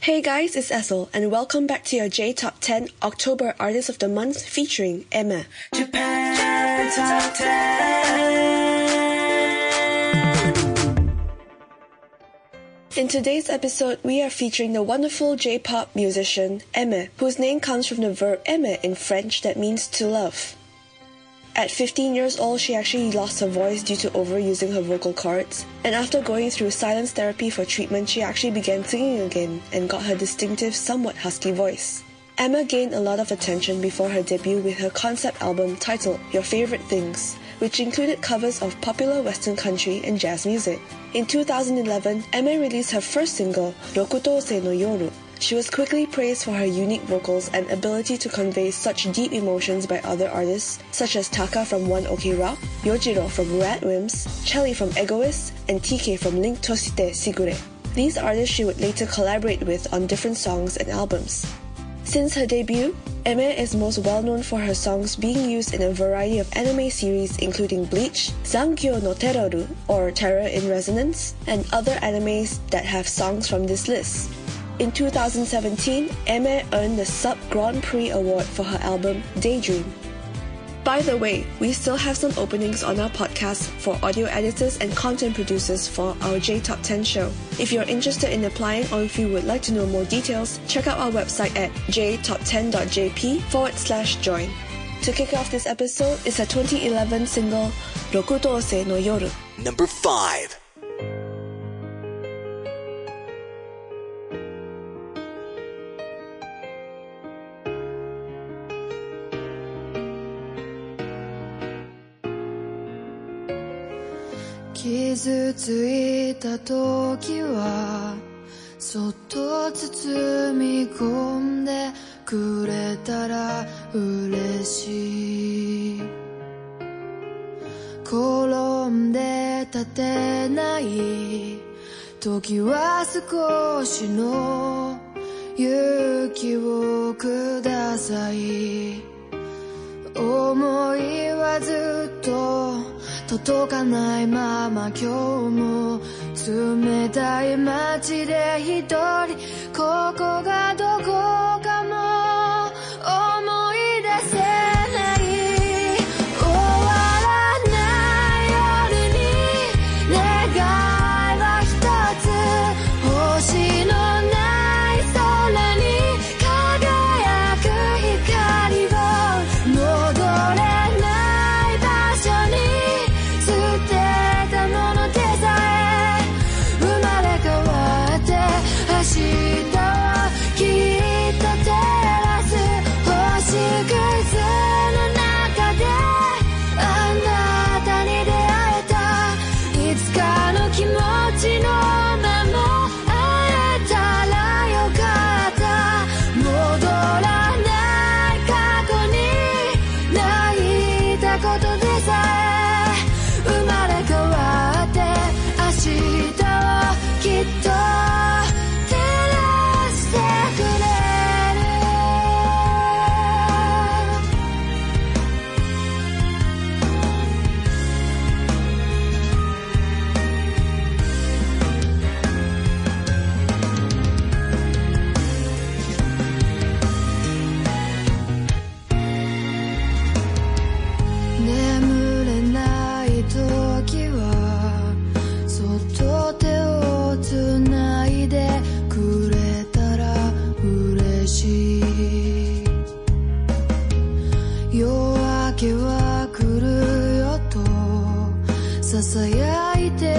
Hey guys, it's Essel, and welcome back to your J Top 10 October Artist of the Month featuring Aimer. Japan Top 10. In today's episode, we are featuring the wonderful J pop musician Aimer, whose name comes from the verb aimer in French that means to love. At 15 years old, she actually lost her voice due to overusing her vocal cords. And after going through silence therapy for treatment, she actually began singing again and got her distinctive, somewhat husky voice. Aimer gained a lot of attention before her debut with her concept album titled Your Favorite Things, which included covers of popular Western country and jazz music. In 2011, Aimer released her first single, Rokutosei no Yoru, she was quickly praised for her unique vocals and ability to convey such deep emotions by other artists such as Taka from One OK Rock, Yojiro from Radwimps, Chelly from Egoist, and TK from Ling Tosite Sigure. These artists she would later collaborate with on different songs and albums. Since her debut, Aimer is most well known for her songs being used in a variety of anime series including Bleach, Zankyo no Terroru or Terror in Resonance, and other animes that have songs from this list. In 2017, Aimer earned the Sub Grand Prix Award for her album Daydream. By the way, we still have some openings on our podcast for audio editors and content producers for our J Top 10 show. If you're interested in applying or if you would like to know more details, check out our website at jtop10.jp forward slash join. To kick off this episode is her 2011 single Rokutosei no Yoru. Number 5. 傷ついた時はそっと包み込んでくれたら嬉しい。転んで立てない時は少しの勇気をください。思いはずっと届かないまま今日も冷たい街で一人ここがどこか。囁いて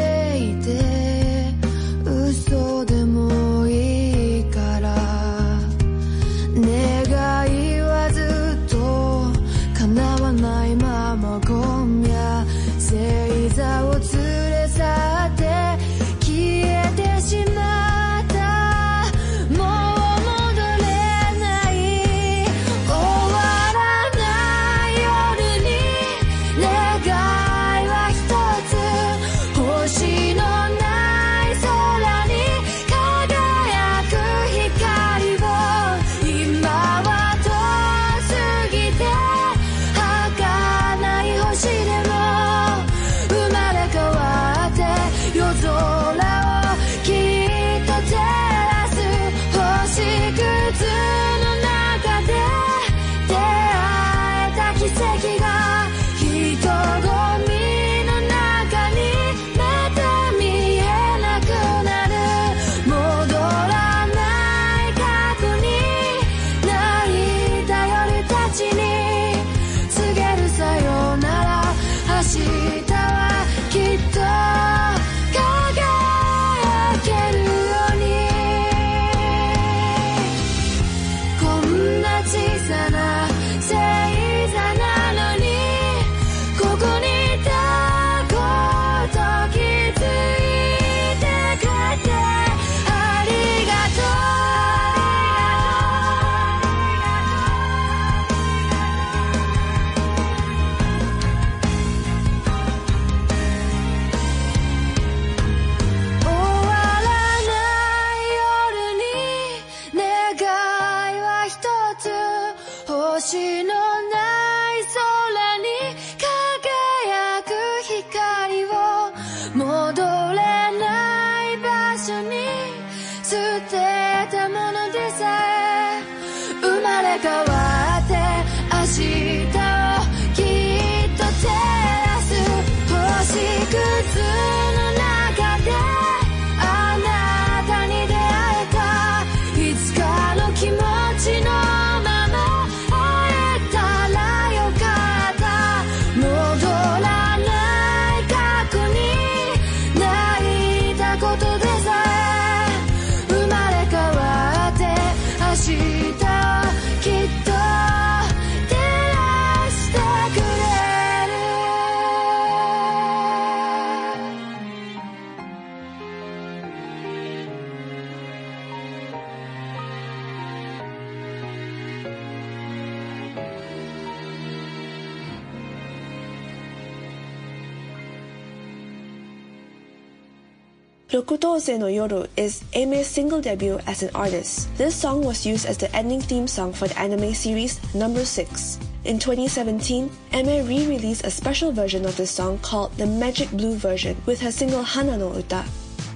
Rokutosei no Yoru is Aimer's single debut as an artist. This song was used as the ending theme song for the anime series Number 6. In 2017, Aime re-released a special version of this song called the Magic Blue version with her single Hana no Uta.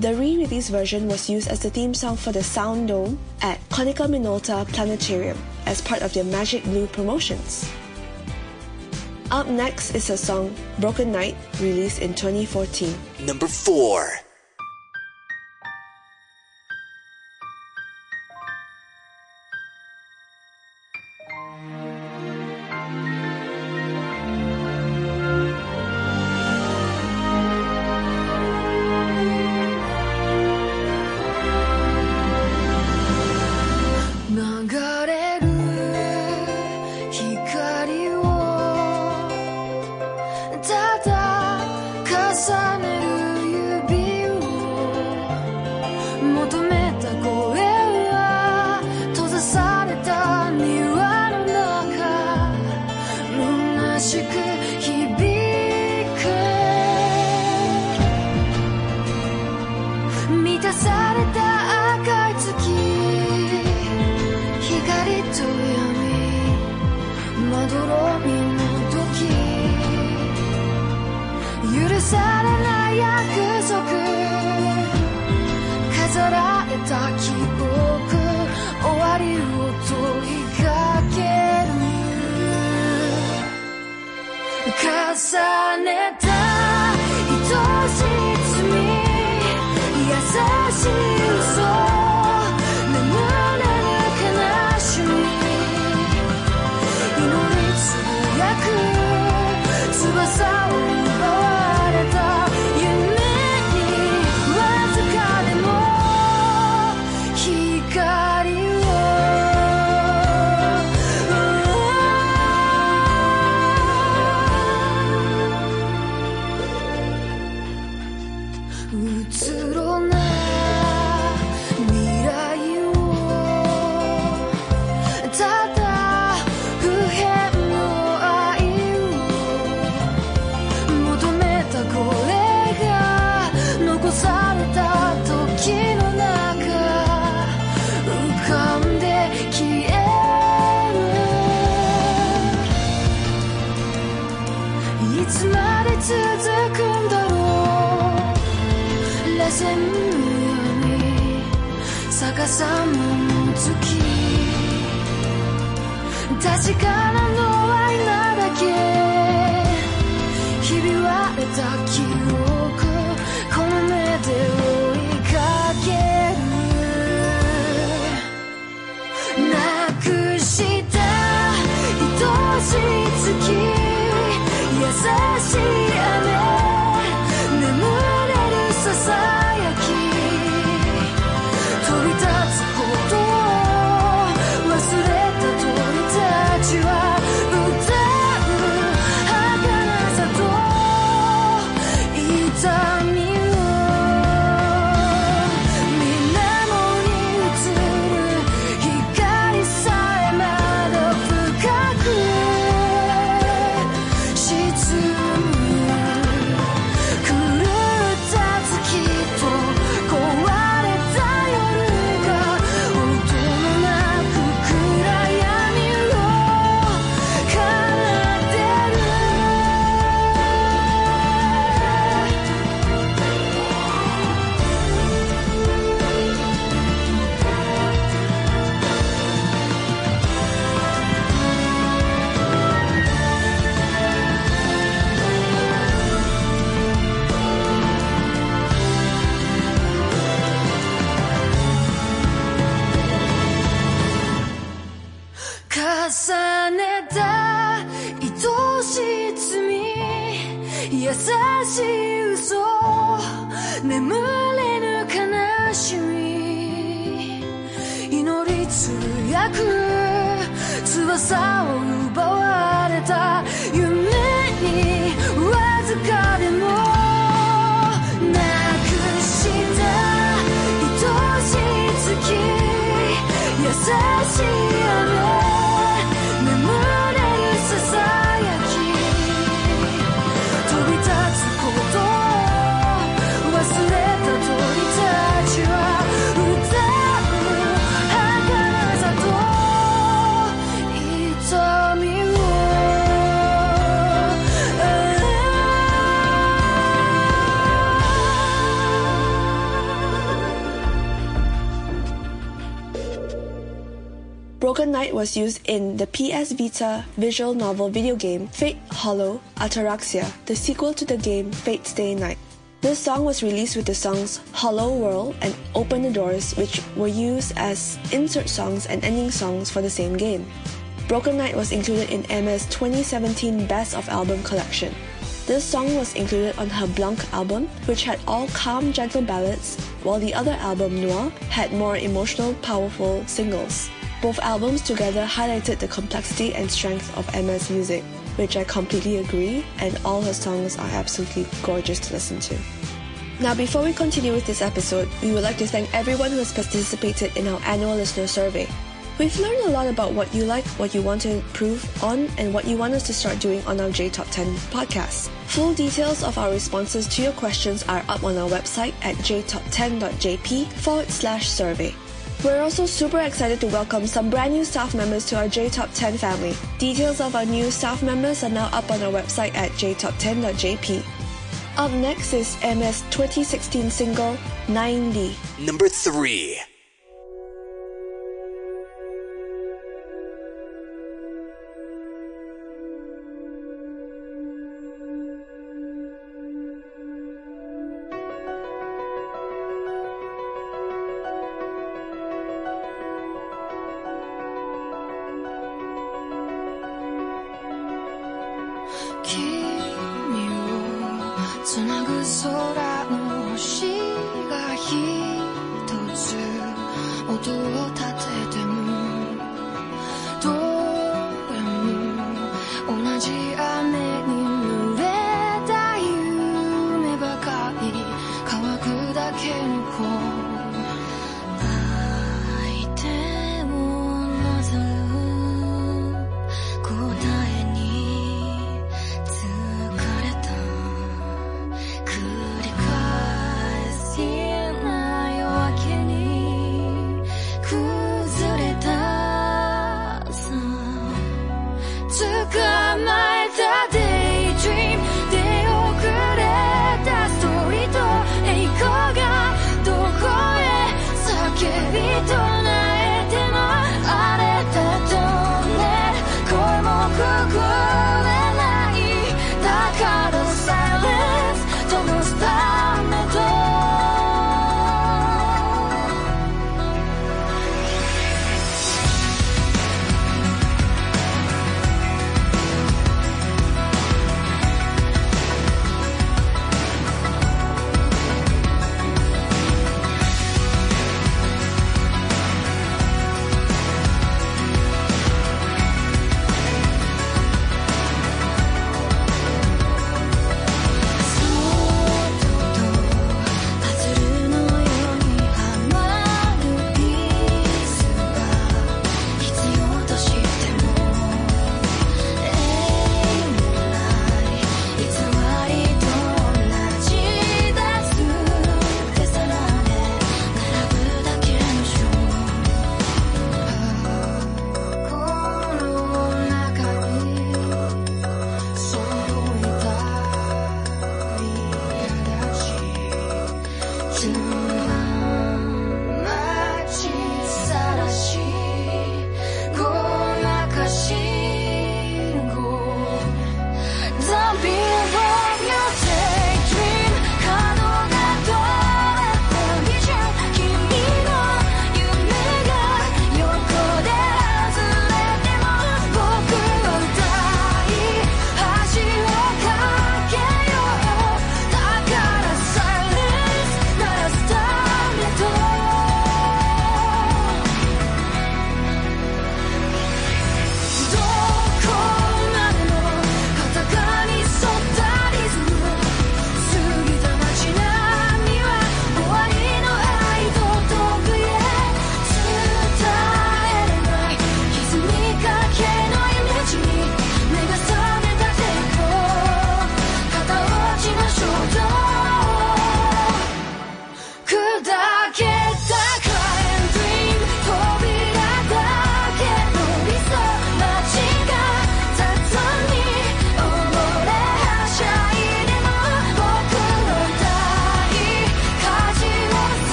The re-release version was used as the theme song for the Sound Dome at Konica Minolta Planetarium as part of their Magic Blue promotions. Up next is her song Broken Night, released in 2014. Number 4されない約束飾られた記憶終わりを問いかける重ねた糸力の愛なだけ Broken Night was used in the PS Vita visual novel video game Fate Hollow Ataraxia, the sequel to the game Fate Stay Night. This song was released with the songs Hollow World and Open the Doors, which were used as insert songs and ending songs for the same game. Broken Night was included in Aimer's 2017 Best of Album collection. This song was included on her Blanc album, which had all calm, gentle ballads, while the other album, Noir, had more emotional, powerful singles. Both albums together highlighted the complexity and strength of Aimer's music, which I completely agree, and all her songs are absolutely gorgeous to listen to. Now, before we continue with this episode, we would like to thank everyone who has participated in our annual listener survey. We've learned a lot about what you like, what you want to improve on, and what you want us to start doing on our J Top 10 podcast. Full details of our responses to your questions are up on our website at jtop10.jp forward slash survey. We're also super excited to welcome some brand new staff members to our J Top 10 family. Details of our new staff members are now up on our website at jtop10.jp. Up next is Aimer's 2016 single 90. Number 3.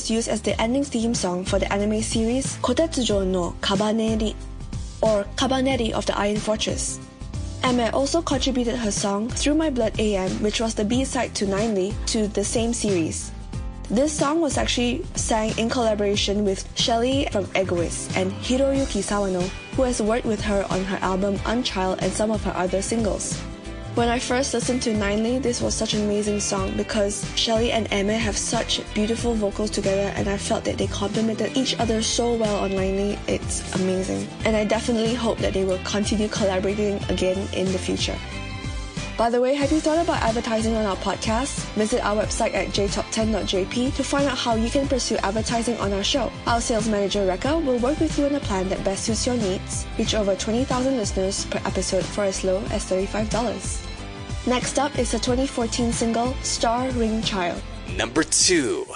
Was used as the ending theme song for the anime series Kotetsujo no Kabaneri, or Kabaneri of the Iron Fortress. Aimer also contributed her song Through My Blood AM, which was the B-side to ninelie, to the same series. This song was actually sang in collaboration with Chelly from Egoist and Hiroyuki Sawano, who has worked with her on her album Unchild and some of her other singles. When I first listened to ninelie, this was such an amazing song because Chelly and Aimer have such beautiful vocals together and I felt that they complemented each other so well on ninelie. It's amazing. And I definitely hope that they will continue collaborating again in the future. By the way, have you thought about advertising on our podcast? Visit our website at jtop10.jp to find out how you can pursue advertising on our show. Our sales manager, Rekha, will work with you on a plan that best suits your needs. Reach over 20,000 listeners per episode for as low as $35. Next up is the 2014 single Star Ring Child. Number 2.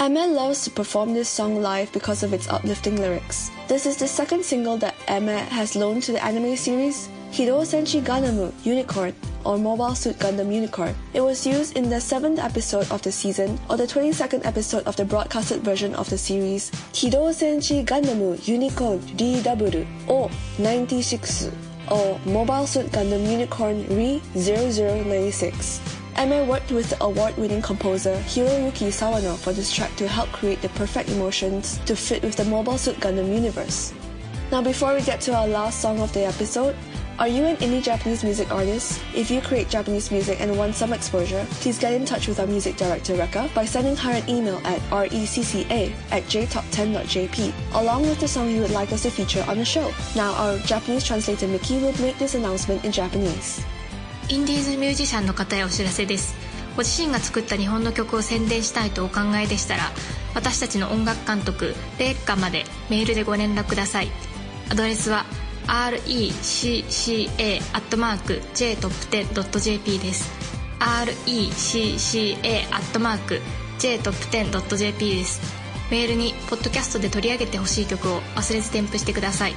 Aimer loves to perform this song live because of its uplifting lyrics. This is the second single that Aimer has loaned to the anime series Hiro Senshi Gandamu Unicorn or Mobile Suit Gundam Unicorn. It was used in the 7th episode of the season or the 22nd episode of the broadcasted version of the series Hiro Senshi Gandamu Unicorn DW or 96 or Mobile Suit Gundam Unicorn Re 0096. Aimer worked with the award-winning composer Hiroyuki Sawano for this track to help create the perfect emotions to fit with the Mobile Suit Gundam universe. Now before we get to our last song of the episode, are you an indie Japanese music artist? If you create Japanese music and want some exposure, please get in touch with our music director Rekka by sending her an email at recca at jtop10.jp along with the song you would like us to feature on the show. Now our Japanese translator Miki will make this announcement in Japanese. インディーズミュージシャンの方へお知らせです。ご自身が作った日本の曲を宣伝したいとお考えでしたら私たちの音楽監督レイカまでメールでご連絡ください。アドレスは recca.jtop10.jp です。Recca.jtop10.jp です。メールにポッドキャストで取り上げてほしい曲を忘れず添付してください。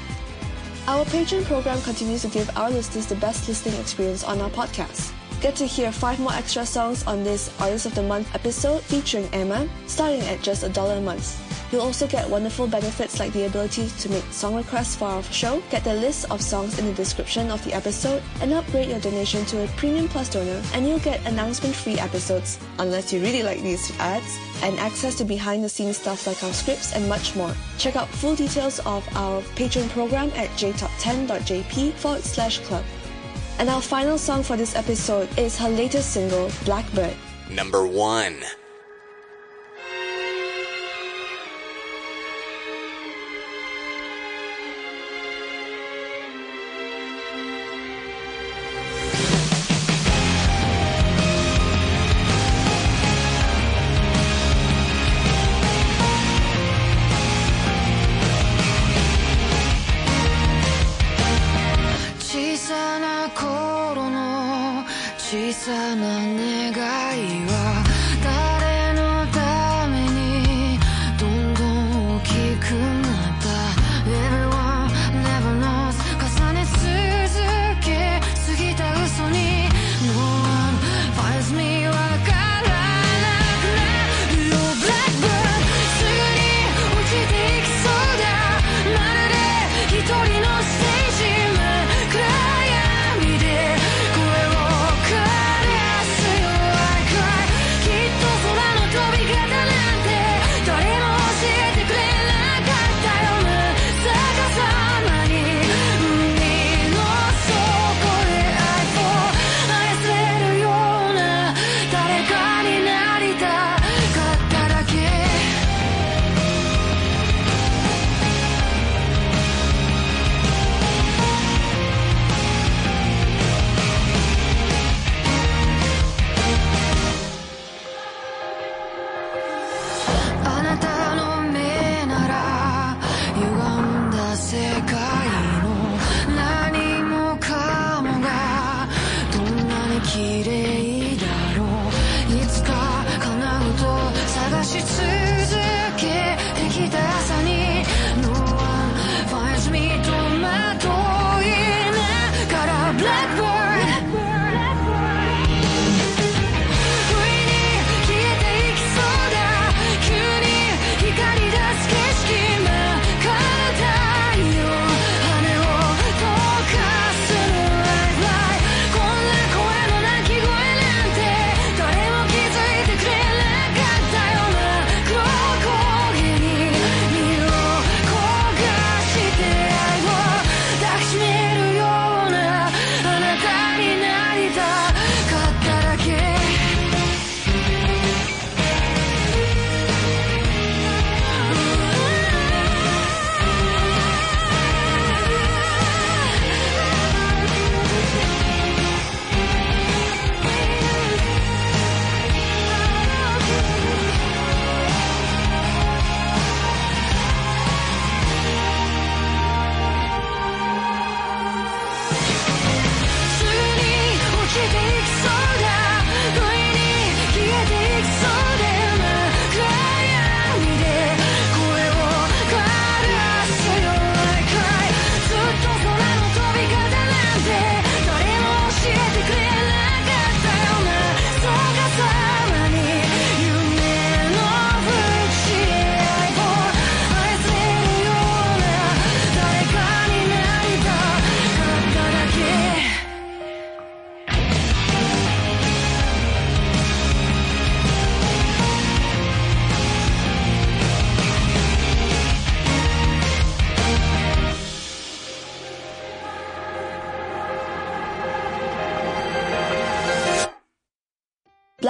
Our Patreon program continues to give our listeners the best listening experience on our podcast. Get to hear five more extra songs on this Artist of the Month episode featuring Aimer, starting at just a dollar a month. You'll also get wonderful benefits like the ability to make song requests for our show, get the list of songs in the description of the episode, and upgrade your donation to a Premium Plus donor, and you'll get announcement-free episodes, unless you really like these ads, and access to behind-the-scenes stuff like our scripts and much more. Check out full details of our Patreon program at jtop10.jp forward slash club. And our final song for this episode is her latest single, Blackbird. Number 1.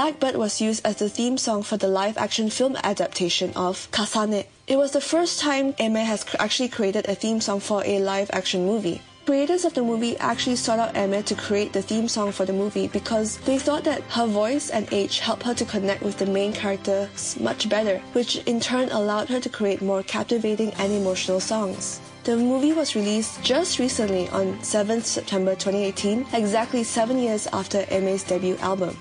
Blackbird was used as the theme song for the live action film adaptation of Kasane. It was the first time Aimer has actually created a theme song for a live action movie. Creators of the movie actually sought out Aimer to create the theme song for the movie because they thought that her voice and age helped her to connect with the main characters much better, which in turn allowed her to create more captivating and emotional songs. The movie was released just recently on 7th September 2018, exactly seven years after Aimer's debut album.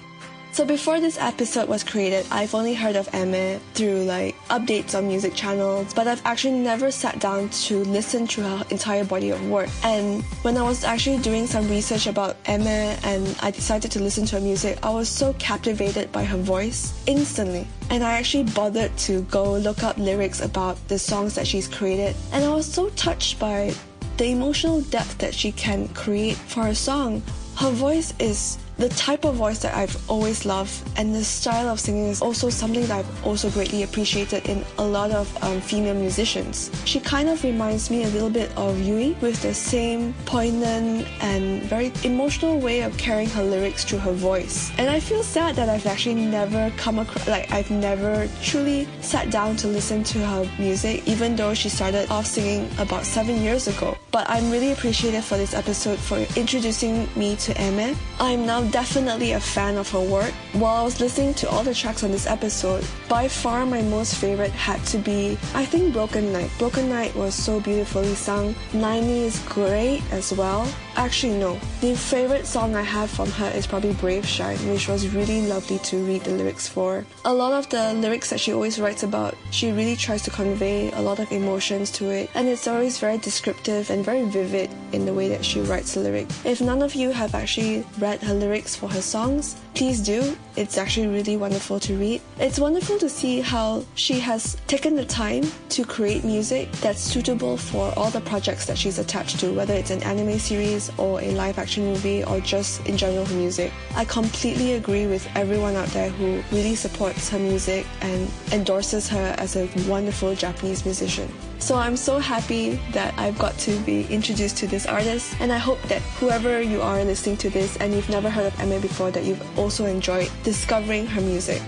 So before this episode was created, I've only heard of Aimer through like updates on music channels, but I've actually never sat down to listen to her entire body of work. And when I was actually doing some research about Aimer and I decided to listen to her music, I was so captivated by her voice instantly. And I actually bothered to go look up lyrics about the songs that she's created. And I was so touched by the emotional depth that she can create for a song. Her voice is the type of voice that I've always loved, and the style of singing is also something that I've also greatly appreciated in a lot of um, female musicians. She kind of reminds me a little bit of Yui with the same poignant and very emotional way of carrying her lyrics through her voice. And I feel sad that I've actually never come across, like, I've never truly sat down to listen to her music, even though she started off singing about seven years ago. But I'm really appreciative for this episode for introducing me to Aimer. I'm now definitely a fan of her work. While I was listening to all the tracks on this episode, by far my most favorite had to be, I think, Broken Night. Broken Night was so beautifully sung. ninelie is great as well. Actually, no. The favorite song I have from her is probably Brave Shine, which was really lovely to read the lyrics for. A lot of the lyrics that she always writes about, she really tries to convey a lot of emotions to it, and it's always very descriptive and very vivid in the way that she writes the lyric. If none of you have actually read her lyrics for her songs, please do. It's actually really wonderful to read. It's wonderful to see how she has taken the time to create music that's suitable for all the projects that she's attached to, whether it's an anime series or a live action movie or just in general her music. I completely agree with everyone out there who really supports her music and endorses her as a wonderful Japanese musician. So I'm so happy that I've got to be introduced to this artist, and I hope that whoever you are listening to this and you've never heard of Aimer before, that you've also enjoyed discovering her music.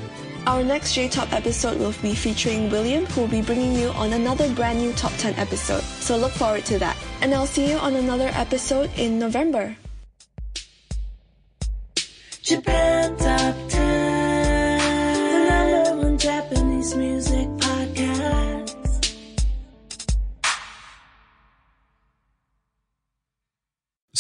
Our next J Top episode will be featuring William, who will be bringing you on another brand new Top 10 episode. So look forward to that. And I'll see you on another episode in November. Japan Top 10. The number one Japanese music